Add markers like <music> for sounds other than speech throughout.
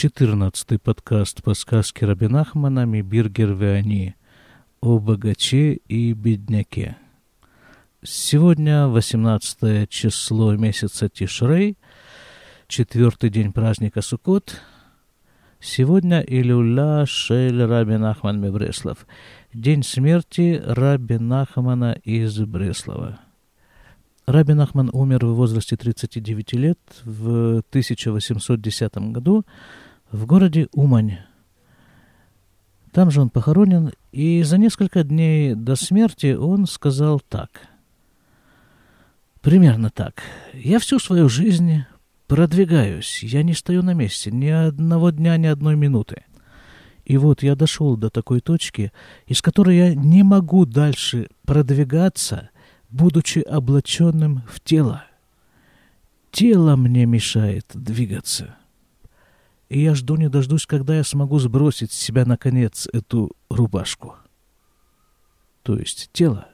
14 подкаст по сказке Рабинахмана «Мибиргер Веани» о богаче и бедняке. Сегодня 18 число месяца Тишрей, четвертый день праздника Суккот. Сегодня Илюля Шель Раби Нахман Мебреслов, день смерти Раби Нахмана из Бреслова. Раби Нахман умер в возрасте 39 лет в 1810 году в городе Умань. Там же он похоронен, и за несколько дней до смерти он сказал так. Примерно так. «Я всю свою жизнь продвигаюсь, я не стою на месте ни одного дня, ни одной минуты. И вот я дошел до такой точки, из которой я не могу дальше продвигаться – будучи облаченным в тело. Тело мне мешает двигаться. И я жду не дождусь, когда я смогу сбросить с себя, наконец, эту рубашку. То есть тело.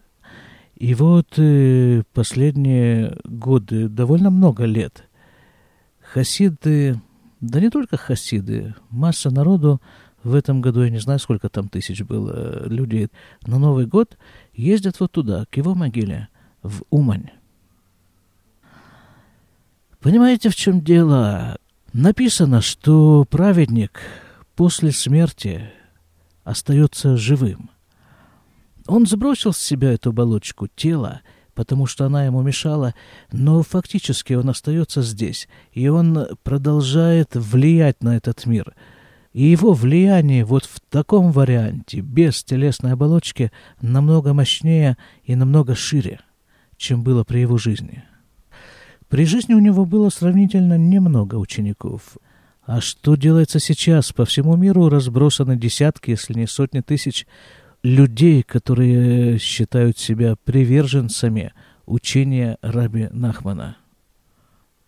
И вот э, последние годы, довольно много лет, хасиды, да не только хасиды, масса народу в этом году, я не знаю, сколько там тысяч было людей, на Новый год ездят вот туда, к его могиле, в Умань. Понимаете, в чем дело? Написано, что праведник после смерти остается живым. Он сбросил с себя эту оболочку тела, потому что она ему мешала, но фактически он остается здесь, и он продолжает влиять на этот мир – и его влияние вот в таком варианте, без телесной оболочки, намного мощнее и намного шире, чем было при его жизни. При жизни у него было сравнительно немного учеников. А что делается сейчас? По всему миру разбросаны десятки, если не сотни тысяч людей, которые считают себя приверженцами учения Раби Нахмана.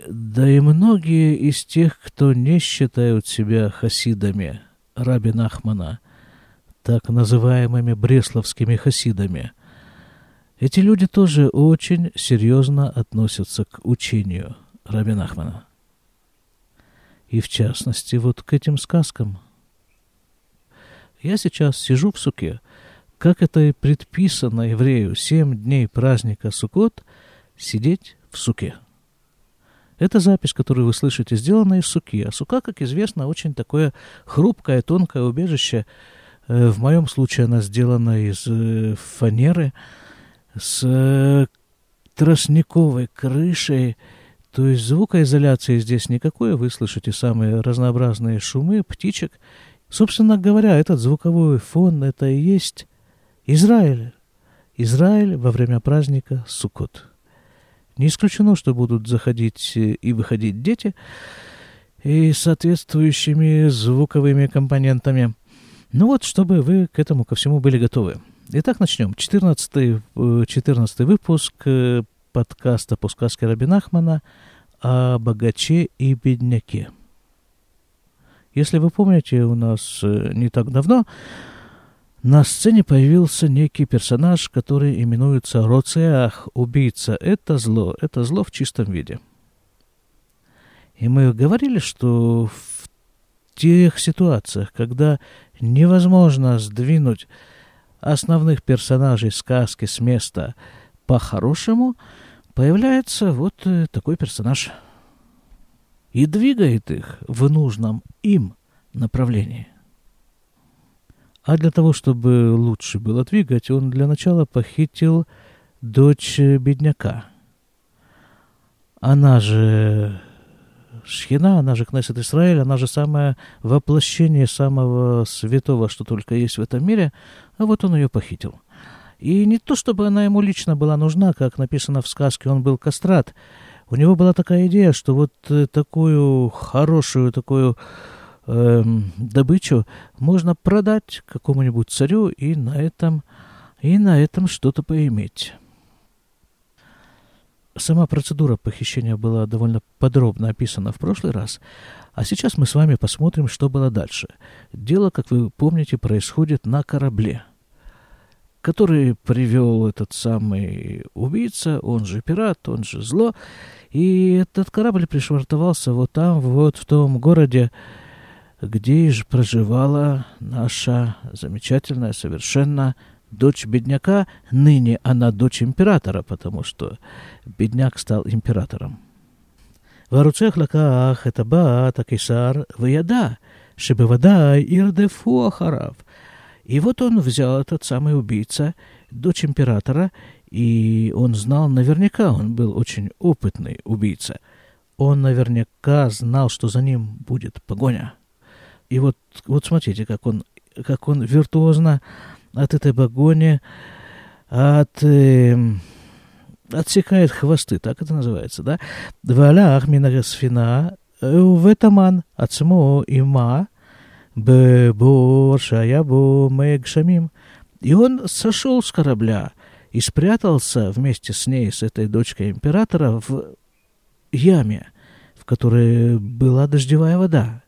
Да и многие из тех, кто не считают себя хасидами Раби Нахмана, так называемыми бресловскими хасидами, эти люди тоже очень серьезно относятся к учению Раби Нахмана. И в частности вот к этим сказкам. Я сейчас сижу в суке, как это и предписано еврею семь дней праздника Суккот, сидеть в суке. Эта запись, которую вы слышите, сделана из суки. А сука, как известно, очень такое хрупкое, тонкое убежище. Э, в моем случае она сделана из э, фанеры с э, тростниковой крышей. То есть звукоизоляции здесь никакой. Вы слышите самые разнообразные шумы птичек. Собственно говоря, этот звуковой фон — это и есть Израиль. Израиль во время праздника Суккот. Не исключено, что будут заходить э, и выходить дети и соответствующими звуковыми компонентами. Ну вот, чтобы вы к этому ко всему были готовы. Итак, начнем. 14, 14 э, выпуск э, подкаста по сказке Рабинахмана о богаче и бедняке. Если вы помните, у нас не так давно на сцене появился некий персонаж, который именуется Роцеах, убийца. Это зло, это зло в чистом виде. И мы говорили, что в тех ситуациях, когда невозможно сдвинуть основных персонажей сказки с места по-хорошему, появляется вот э, такой персонаж и двигает их в нужном им направлении. А для того, чтобы лучше было двигать, он для начала похитил дочь бедняка. Она же Шхина, она же Кнессет Израиль, она же самое воплощение самого святого, что только есть в этом мире, а вот он ее похитил. И не то, чтобы она ему лично была нужна, как написано в сказке, он был кастрат. У него была такая идея, что вот э, такую хорошую, такую э, добычу можно продать какому-нибудь царю и на этом, и на этом что-то поиметь. Сама процедура похищения была довольно подробно описана в прошлый раз, а сейчас мы с вами посмотрим, что было дальше. Дело, как вы помните, происходит на корабле, который привел этот самый убийца, он же пират, он же зло, и этот корабль пришвартовался вот там, вот в том городе, где же проживала наша замечательная совершенно дочь бедняка. Ныне она дочь императора, потому что бедняк стал императором. והרוצח לקח את הבת הקיסר וידע שבוודאי ירדפו אחריו. И вот он взял этот самый убийца, дочь императора, и он знал наверняка, он был очень опытный убийца. Он наверняка знал, что за ним будет погоня. И вот, вот смотрите, как он, как он виртуозно от этой погони от, эм, э, отсекает хвосты, так это называется, да? Валях минагасфина э, ветаман ацмо има бебор шаябо мэгшамим. И он сошел с корабля и спрятался вместе с ней, с этой дочкой императора, в яме, в которой была дождевая вода.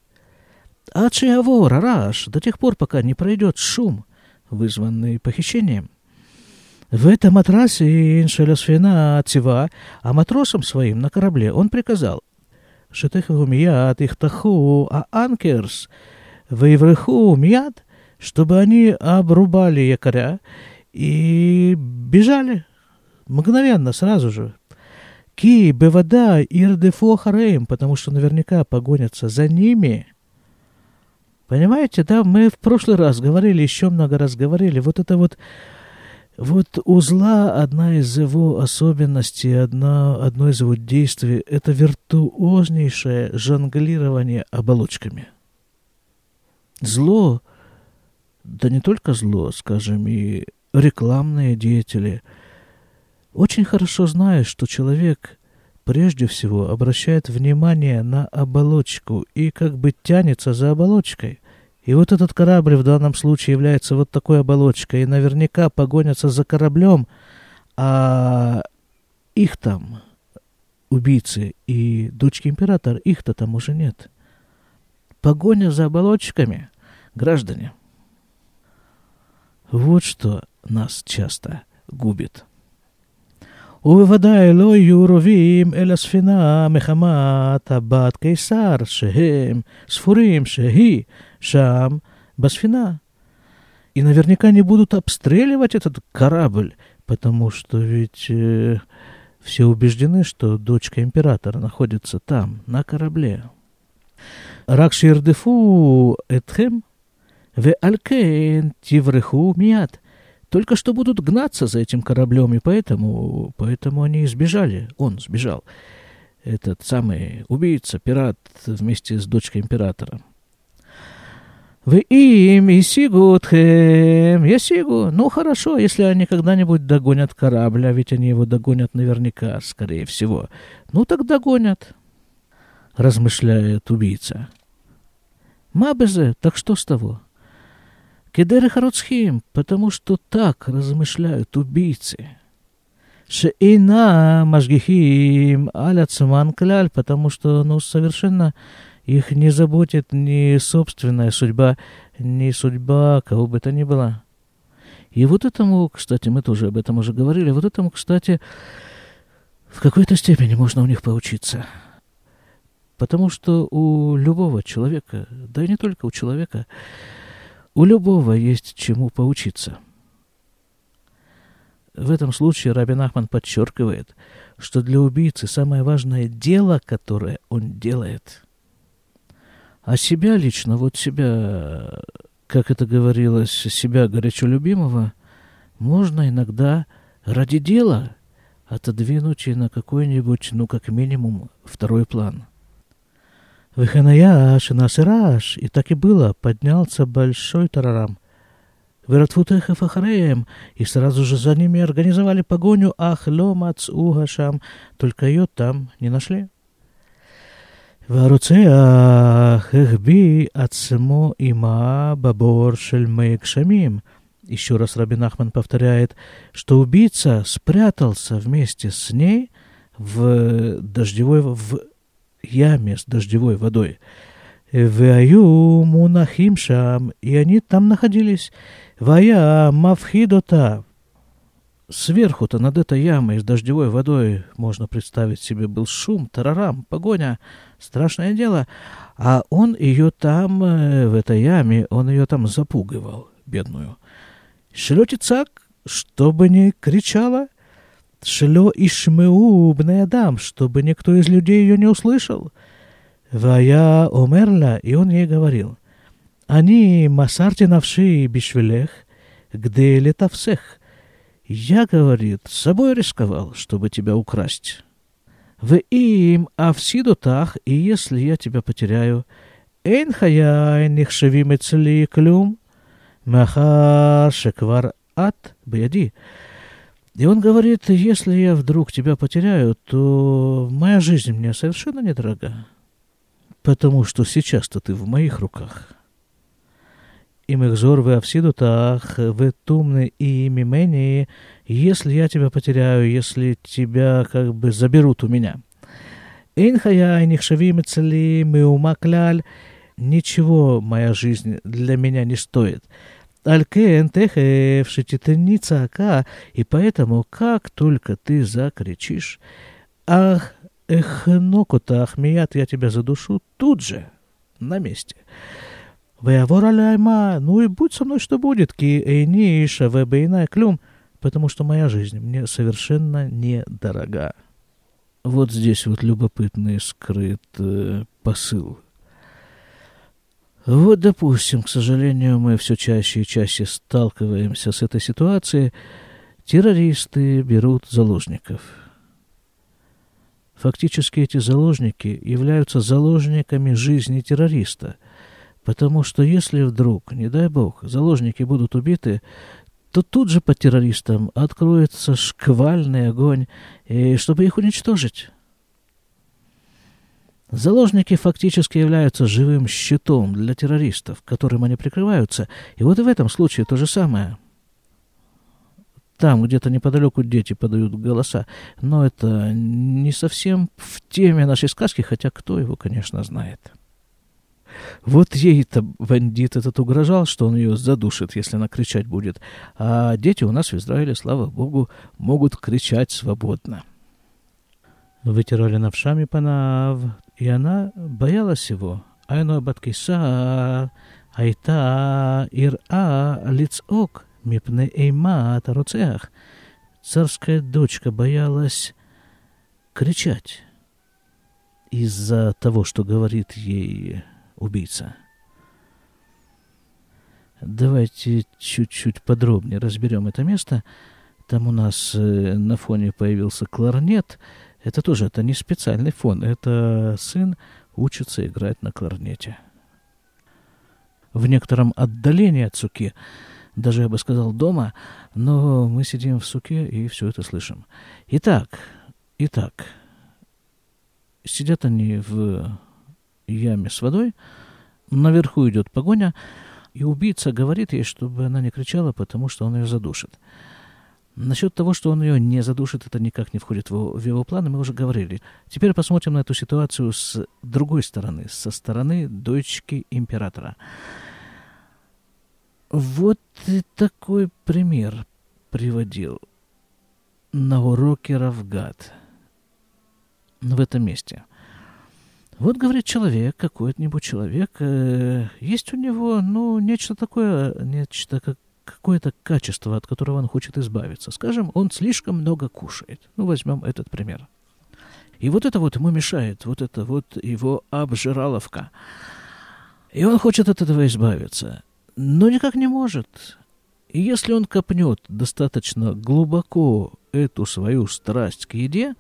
А чья вора рараш, до тех пор, пока не пройдет шум – вызванный похищением. В этом матрасе Иншелясфина Цива, а матросам своим на корабле он приказал Шетеху мияд ихтаху а анкерс вейвреху мияд, чтобы они обрубали якоря и бежали мгновенно, сразу же. Ки, бевада, ирдефу хареем, потому что наверняка погонятся за ними. Понимаете, да, мы в прошлый раз говорили, еще много раз говорили, вот это вот вот у зла одна из его особенностей, одна, одно из его действий – это виртуознейшее жонглирование оболочками. Зло, да не только зло, скажем, и рекламные деятели, очень хорошо знают, что человек прежде всего обращает внимание на оболочку и как бы тянется за оболочкой – и вот этот корабль в данном случае является вот такой оболочкой, и наверняка погонятся за кораблем, а их там, убийцы и дочки императора, их-то там уже нет. Погоня за оболочками, граждане. Вот что нас часто губит. ובוודאי לא יהיו רובים אל הספינה מחמת הבת קיסר, שהם ספורים שהיא Шам, Басфина. И наверняка не будут обстреливать этот корабль, потому что ведь э, все убеждены, что дочка императора находится там, на корабле. Ракширдефу этхем, ве алькен тивреху мият. Только что будут гнаться за этим кораблем, и поэтому, поэтому они избежали. Он сбежал. Этот самый убийца, пират вместе с дочкой императора. Вы им и сигутхем, я сигу. Ну, хорошо, если они когда-нибудь догонят корабль, а ведь они его догонят наверняка, скорее всего. Ну, так догонят, размышляет убийца. Мабезе, так что с того? Кедеры Харуцхим, потому что так размышляют убийцы. Шеина Машгихим Аля Цуман Кляль, потому что, ну, совершенно их не заботит ни собственная судьба, ни судьба кого бы то ни было. И вот этому, кстати, мы тоже об этом уже говорили, вот этому, кстати, в какой-то степени можно у них поучиться. Потому что у любого человека, да и не только у человека, у любого есть чему поучиться. В этом случае Рабин Ахман подчеркивает, что для убийцы самое важное дело, которое он делает – а себя лично, вот себя, как это говорилось, себя горячо любимого, можно иногда ради дела отодвинуть и на какой-нибудь, ну, как минимум, второй план. «Выханая насыраш И так и было, поднялся большой тарарам. Вератфутеха Фахареем, и сразу же за ними организовали погоню Ахлёма угашам, только ее там не нашли. Варуцеах эхби ацмо има бабор шельмейкшамим. Еще раз Рабин Ахман повторяет, что убийца спрятался вместе с ней в дождевой в яме с дождевой водой. Ваю мунахим и они там находились. Вая мавхидота. Сверху-то над этой ямой с дождевой водой, можно представить себе, был шум, тарарам, погоня, страшное дело. А он ее там, э, в этой яме, он ее там запугивал, бедную. Шлете цак, чтобы не кричала, Шлё Ишмеу Бнеадам, чтобы никто из людей ее не услышал. Вая умерла, и он ей говорил, «Они масарти навши бишвелех, где летавсех». Я, говорит, с собой рисковал, чтобы тебя украсть. В им авсидутах, и если я тебя потеряю, «Эйн хаяй нихшевим и клюм, махар шеквар ат беди». И он говорит, если я вдруг тебя потеряю, то моя жизнь мне совершенно недорога, потому что сейчас-то ты в моих руках. им экзор в авсидутах, в тумны и мимени, если я тебя потеряю, если тебя как бы заберут у меня. Инхая нихшавим цели меумакляль, ничего моя жизнь для меня не стоит. Алькен техев шититница ака, и поэтому, как только ты закричишь, ах, эх, нокутах, мият, я тебя задушу тут же, на месте. Веявор аляйма, ну и будь со мной, что будет, ки эйни шаве бейна клюм, потому что моя жизнь мне совершенно недорога. Вот здесь вот любопытный скрыт э, посыл. Вот, допустим, к сожалению, мы все чаще и чаще сталкиваемся с этой ситуацией. Террористы берут заложников. Фактически эти заложники являются заложниками жизни террориста – Потому что если вдруг, не дай бог, заложники будут убиты, то тут же по террористам откроется шквальный огонь, и чтобы их уничтожить. Заложники фактически являются живым щитом для террористов, которым они прикрываются. И вот в этом случае то же самое. Там где-то неподалеку дети подают голоса, но это не совсем в теме нашей сказки, хотя кто его, конечно, знает. Вот ей-то бандит этот угрожал, что он ее задушит, если она кричать будет. А дети у нас в Израиле, слава богу, могут кричать свободно. Вытирали навшами панав, и она боялась его. Айно баткиса, айта ира лицок, мипне эйма таруцех. Царская дочка боялась кричать из-за того, что говорит ей убийца. Давайте чуть-чуть подробнее разберем это место. Там у нас э, на фоне появился кларнет. Это тоже это не специальный фон. Это сын учится играть на кларнете. В некотором отдалении от суки, даже я бы сказал дома, но мы сидим в суке и все это слышим. Итак, итак, сидят они в яме с водой. Наверху идет погоня, и убийца говорит ей, чтобы она не кричала, потому что он ее задушит. Насчет того, что он ее не задушит, это никак не входит в его, в его планы, мы уже говорили. Теперь посмотрим на эту ситуацию с другой стороны, со стороны дочки императора. Вот такой пример приводил на уроке Равгад в этом месте. Вот, говорит человек, какой-нибудь человек, э, есть у него, ну, нечто такое, нечто как какое-то качество, от которого он хочет избавиться. Скажем, он слишком много кушает. Ну, возьмем этот пример. И вот это вот ему мешает, вот это вот его обжираловка. И он хочет от этого избавиться, но никак не может. И если он копнет достаточно глубоко эту свою страсть к еде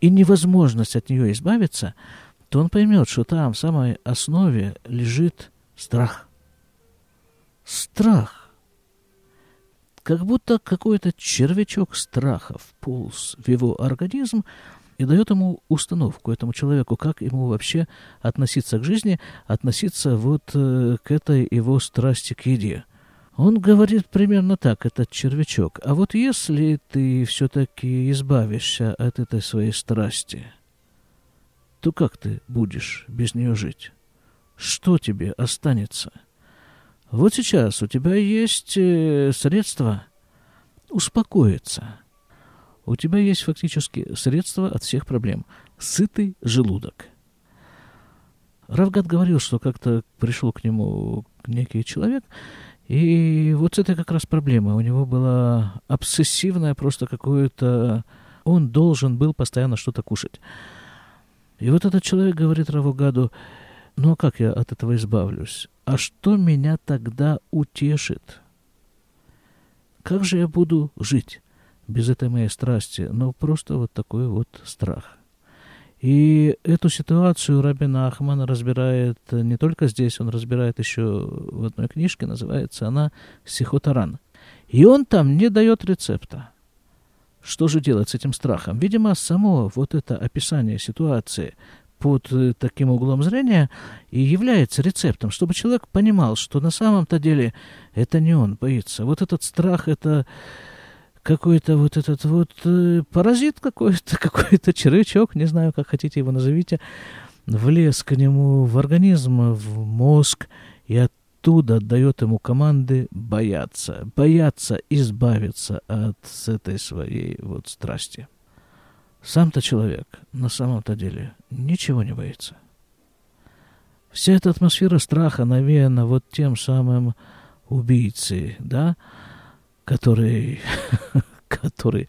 и невозможность от нее избавиться – то он поймет, что там в самой основе лежит страх. Страх. Как будто какой-то червячок страха вполз в его организм и дает ему установку, этому человеку, как ему вообще относиться к жизни, относиться вот э, к этой его страсти к еде. Он говорит примерно так, этот червячок. А вот если ты все-таки избавишься от этой своей страсти – то как ты будешь без нее жить? Что тебе останется? Вот сейчас у тебя есть э, средства успокоиться, у тебя есть фактически средство от всех проблем. Сытый желудок. Равгат говорил, что как-то пришел к нему некий человек, и вот это как раз проблема. У него была обсессивная просто какое-то... Он должен был постоянно что-то кушать. И вот этот человек говорит Равугаду, ну а как я от этого избавлюсь? А что меня тогда утешит? Как же я буду жить без этой моей страсти? Ну, просто вот такой вот страх. И эту ситуацию Рабин Ахман разбирает не только здесь, он разбирает еще в одной книжке, называется она «Сихотаран». И он там не дает рецепта. Что же делать с этим страхом? Видимо, само вот это описание ситуации под э, таким углом зрения и является рецептом, чтобы человек понимал, что на самом-то деле это не он боится. Вот этот страх, это какой-то вот этот вот э, паразит какой-то, <laughs> какой-то червячок, не знаю, как хотите его назовите, влез к нему в организм, в мозг, и от оттуда отдает ему команды бояться, бояться избавиться от этой своей вот страсти. Сам-то человек на самом-то деле ничего не боится. Вся эта атмосфера страха навеяна вот тем самым убийцей, да, который, <laughs> который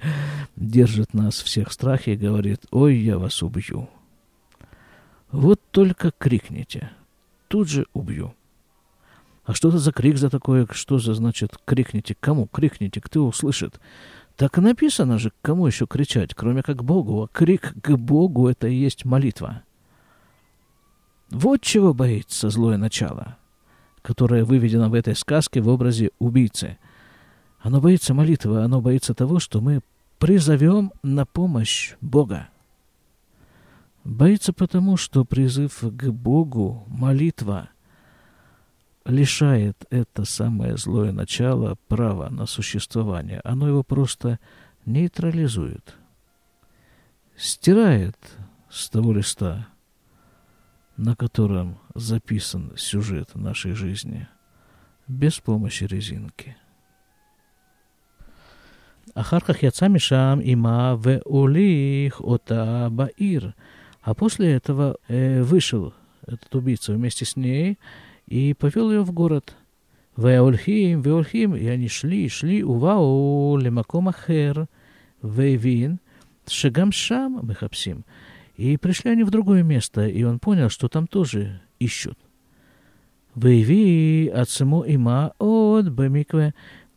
держит нас всех в страхе и говорит, ой, я вас убью. Вот только крикните, тут же убью. А что это за крик за такое? Что за, значит, крикните? Кому крикните? Кто услышит? Так и написано же, кому еще кричать, кроме как Богу. А крик к Богу — это и есть молитва. Вот чего боится злое начало, которое выведено в этой сказке в образе убийцы. Оно боится молитвы, оно боится того, что мы призовем на помощь Бога. Боится потому, что призыв к Богу, молитва — лишает это самое злое начало права на существование. Оно его просто нейтрализует, стирает с того листа, на котором записан сюжет нашей жизни, без помощи резинки. אחר כך יצא משם עמה והוליך אותה בעיר. А после этого э, вышел этот убийца вместе с ней и повел ее в город. Веолхим, Веолхим, и они шли, увау, лемаком ахер, вейвин, шагам шам мехапсим. И пришли они в другое место, и он понял, что там тоже ищут. Вейви отцему има от бемикве.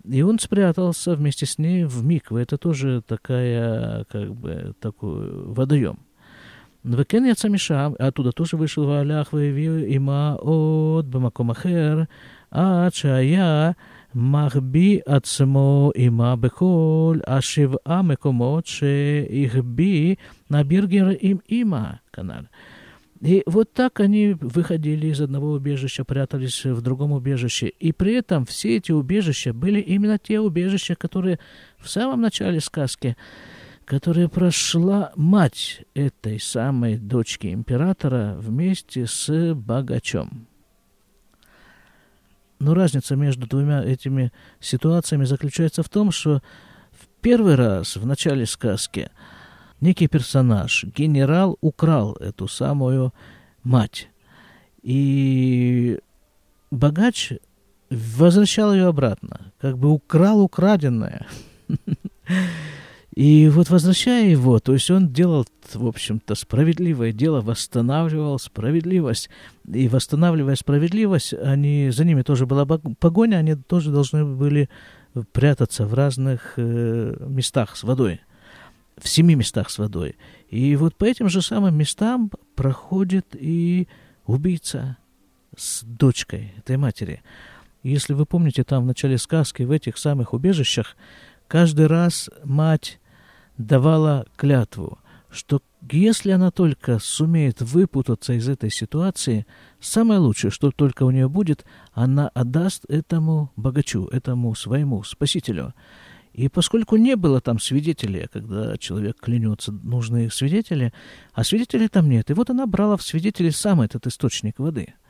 И он спрятался вместе с ней в микве. Это тоже такая, как бы, такой водоем. וכן יצא משם, оттуда тоже вышел והלך והביא עמה עוד במקום אחר, עד שהיה מחביא עצמו עמה בכל השבעה מקומות שהחביא נבירגר עם אמא, כנ"ל. И вот так они выходили из одного убежища, прятались в другом убежище. И при этом все эти убежища были именно те убежища, которые в самом начале сказки которая прошла мать этой самой дочки императора вместе с богачом. Но разница между двумя этими ситуациями заключается в том, что в первый раз в начале сказки некий персонаж, генерал, украл эту самую мать. И богач возвращал ее обратно, как бы украл украденное. <laughs> И вот возвращая его, то есть он делал, в общем-то, справедливое дело, восстанавливал справедливость. И восстанавливая справедливость, они, за ними тоже была погоня, они тоже должны были прятаться в разных э, местах с водой, в семи местах с водой. И вот по этим же самым местам проходит и убийца с дочкой этой матери. Если вы помните, там в начале сказки, в этих самых убежищах, каждый раз мать давала клятву, что если она только сумеет выпутаться из этой ситуации, самое лучшее, что только у нее будет, она отдаст этому богачу, этому своему спасителю. И поскольку не было там свидетелей, когда человек клянется, нужны свидетели, а свидетелей там нет, и вот она брала в свидетели сам этот источник воды –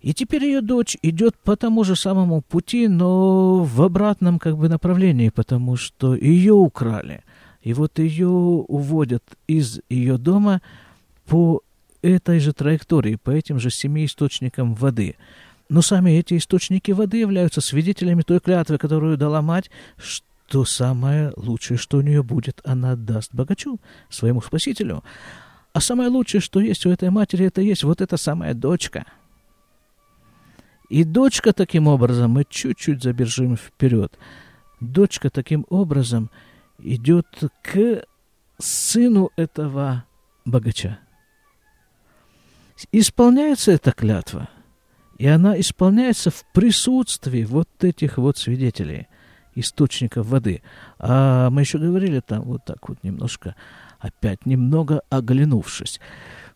и теперь ее дочь идет по тому же самому пути, но в обратном как бы направлении, потому что ее украли. И вот ее уводят из ее дома по этой же траектории, по этим же семи источникам воды. Но сами эти источники воды являются свидетелями той клятвы, которую дала мать, что самое лучшее, что у нее будет, она даст богачу, своему спасителю. А самое лучшее, что есть у этой матери, это есть вот эта самая дочка. И дочка таким образом, мы чуть-чуть забежим вперед, дочка таким образом идет к сыну этого богача. Исполняется эта клятва, и она исполняется в присутствии вот этих вот свидетелей, источников воды. А мы еще говорили там вот так вот немножко, опять немного оглянувшись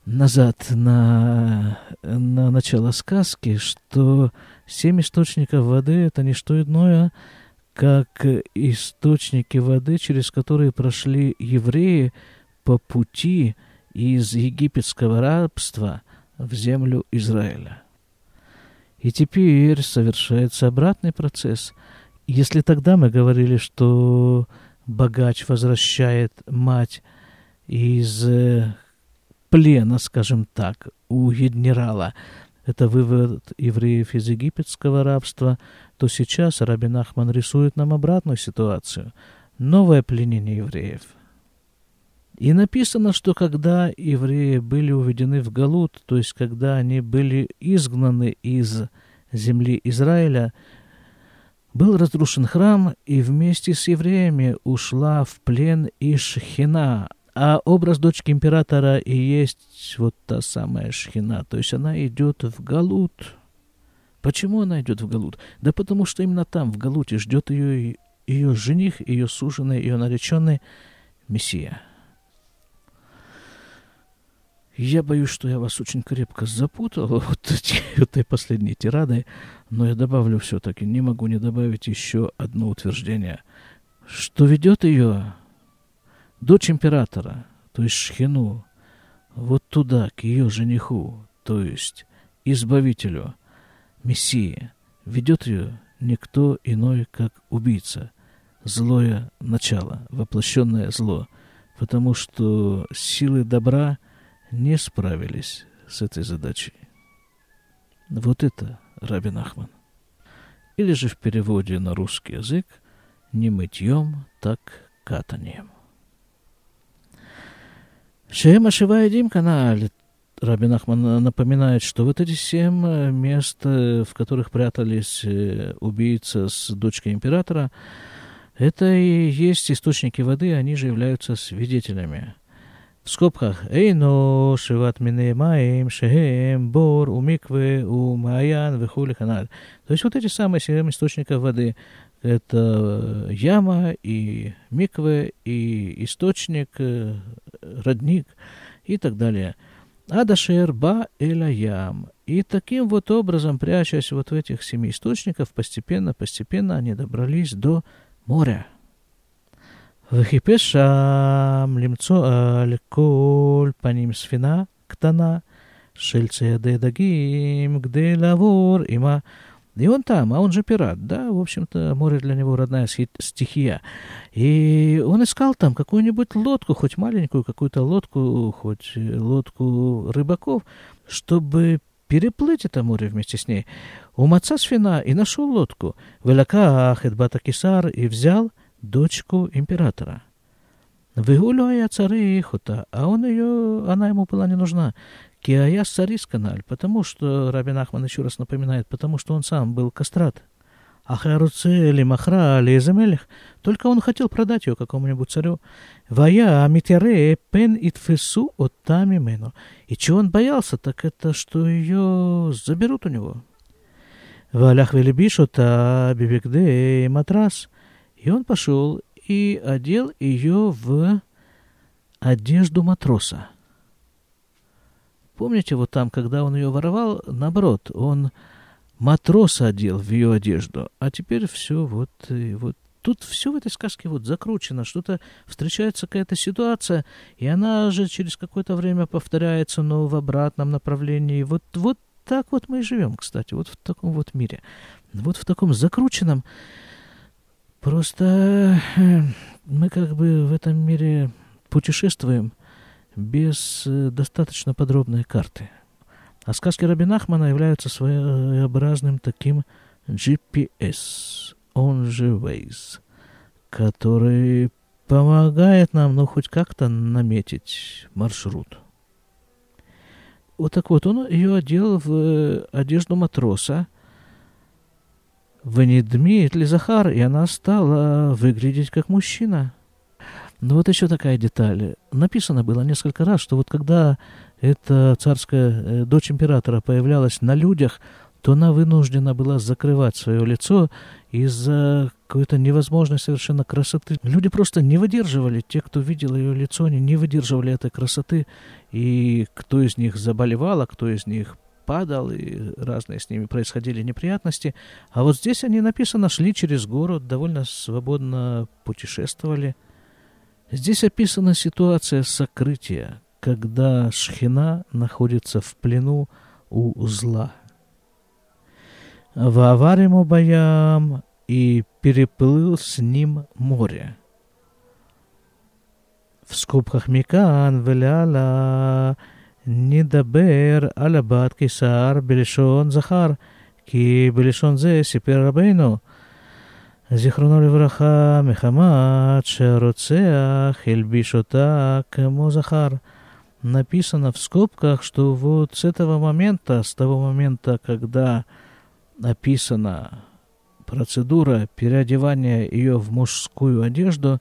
назад на, на начало сказки, что семь источников воды — это не что иное, как источники воды, через которые прошли евреи по пути из египетского рабства в землю Израиля. И теперь совершается обратный процесс. Если тогда мы говорили, что богач возвращает мать из э, плена, скажем так, у генерала, это вывод евреев из египетского рабства, то сейчас Рабин Ахман рисует нам обратную ситуацию. Новое пленение евреев. И написано, что когда евреи были уведены в Галут, то есть когда они были изгнаны из земли Израиля, был разрушен храм, и вместе с евреями ушла в плен и Шхина, а образ дочки императора и есть вот та самая Шхина. То есть она идет в Галут. Почему она идет в Галут? Да потому что именно там, в Галуте, ждет ее, ее жених, ее суженый, ее нареченный Мессия. Я боюсь, что я вас очень крепко запутал <laughs> вот эти, этой последней тирадой, но я добавлю все-таки, не могу не добавить еще одно утверждение, что ведет ее дочь императора, то есть Шхину, вот туда, к ее жениху, то есть избавителю, Мессии, ведет ее никто иной, как убийца, злое начало, воплощенное зло, потому что силы добра не справились с этой задачей. Вот это Рабин Ахман. Или же в переводе на русский язык не мытьем, так катанием. Шема Шиваедим канале Рабин Ахман напоминает, что вот эти семь э, мест, э, в которых прятались э, убийца с дочкой императора, это и есть источники воды, они же являются свидетелями. В скобках «Эйно шиват мине маим шехем бор умикве умаян вихули канал». То есть вот эти самые семь источников воды – это яма и микве, и источник, э, родник и так далее. Адашер ба эля ям. И таким вот образом, прячась вот в этих семи источниках, постепенно, постепенно они добрались до моря. וחיפש שם למצוא על כל פנים ספינה קטנה של ציידי דגים כדי לעבור עמה и он там, а он же пират, да, в общем-то, море для него родная стихия. И он искал там какую-нибудь лодку, хоть маленькую какую-то лодку, хоть лодку рыбаков, чтобы переплыть это море вместе с ней. У Маца Сфина и нашел лодку. Велака Бата Кисар и взял дочку императора. Выгуляя цары Ихута, а он ее, она ему была не нужна. Киая Сарис каналь, потому что, Рабин Ахман еще раз напоминает, потому что он сам был кастрат. Ахаруце или Махра или только он хотел продать ее какому-нибудь царю. Вая Амитере пен итфесу оттами мену. И чего он боялся, так это, что ее заберут у него. Валях велибишота бибигде матрас. И он пошел и одел ее в одежду матроса. Помните, вот там, когда он ее воровал, наоборот, он матроса одел в ее одежду, а теперь все вот, и вот тут все в этой сказке вот закручено, что-то встречается какая-то ситуация, и она же через какое-то время повторяется, но в обратном направлении. Вот, вот так вот мы и живем, кстати, вот в таком вот мире. Вот в таком закрученном, Просто э, мы как бы в этом мире путешествуем без э, достаточно подробной карты. А сказки Рабина Ахмана являются своеобразным таким GPS, он же Waze, который помогает нам, ну, хоть как-то наметить маршрут. Вот так вот, он ее одел в э, одежду матроса, в Недмит Захар, и она стала выглядеть как мужчина. Но вот еще такая деталь. Написано было несколько раз, что вот когда эта царская э, дочь императора появлялась на людях, то она вынуждена была закрывать свое лицо из-за какой-то невозможной совершенно красоты. Люди просто не выдерживали, те, кто видел ее лицо, они не выдерживали этой красоты, и кто из них заболевал, а кто из них падал, и разные с ними происходили неприятности. А вот здесь они написано, шли через город, довольно свободно путешествовали. Здесь описана ситуация сокрытия, когда шхина находится в плену у зла. Ваваримо боям и переплыл с ним море. В скобках Микан веляла נדבר על הבת קיסר בלשון זכר, כי בלשון זה סיפר רבינו, זיכרונו לברכה, מחמת שהרוצח הלביש אותה כמו זכר. Написано в скобках, что вот с этого момента, с того момента, когда описана процедура переодевания ее в мужскую одежду,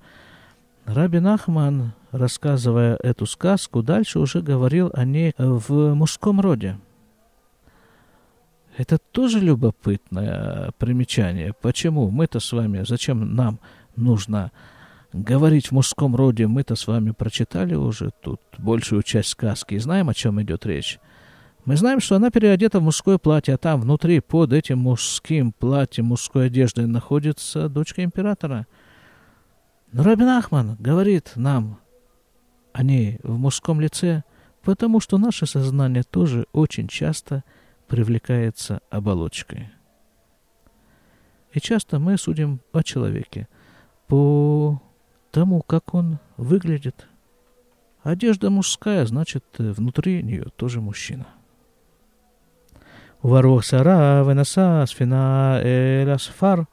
Рабин Ахман рассказывая эту сказку, дальше уже говорил о ней в мужском роде. Это тоже любопытное примечание. Почему мы-то с вами, зачем нам нужно говорить в мужском роде? Мы-то с вами прочитали уже тут большую часть сказки и знаем, о чем идет речь. Мы знаем, что она переодета в мужское платье, а там внутри, под этим мужским платьем, мужской одеждой, находится дочка императора. Но Рабин Ахман говорит нам они в мужском лице, потому что наше сознание тоже очень часто привлекается оболочкой. И часто мы судим о человеке по тому, как он выглядит. Одежда мужская, значит, внутри нее тоже мужчина. Варух сара венаса сфина эль асфар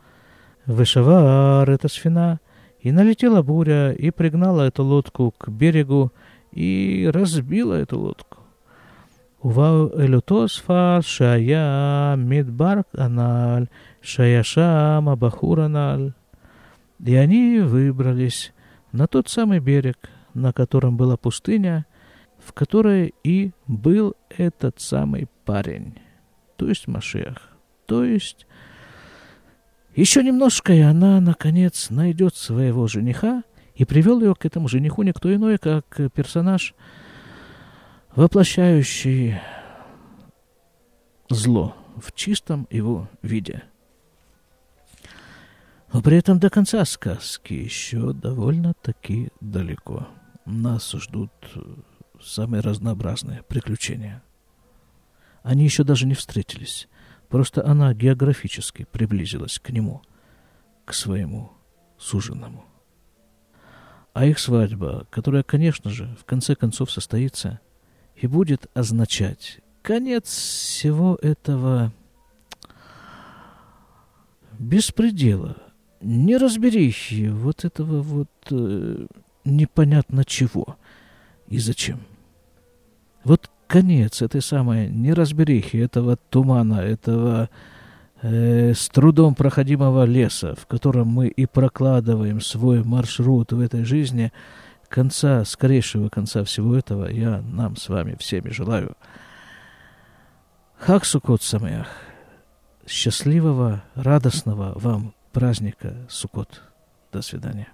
вышавар это сфина – и налетела буря, и пригнала эту лодку к берегу, и разбила эту лодку. ובאו אל אותו ספר שהיה מדבר הנ"ל, שהיה שם הבחור הנ"ל. И они выбрались на тот самый берег, на котором была пустыня, в которой и был этот самый парень, то есть Машех, то есть еще немножко, и она, наконец, найдет своего жениха, и привел ее к этому жениху никто иной, как персонаж, воплощающий зло в чистом его виде. Но при этом до конца сказки еще довольно-таки далеко. Нас ждут самые разнообразные приключения. Они еще даже не встретились. Просто она географически приблизилась к нему, к своему суженому. А их свадьба, которая, конечно же, в конце концов состоится, и будет означать конец всего этого беспредела, неразберихи, вот этого вот э, непонятно чего и зачем. Вот конец этой самой неразберихи, этого тумана, этого э, с трудом проходимого леса, в котором мы и прокладываем свой маршрут в этой жизни, конца, скорейшего конца всего этого я нам с вами всеми желаю. Хак Самеах. Счастливого, радостного вам праздника Сукот. До свидания.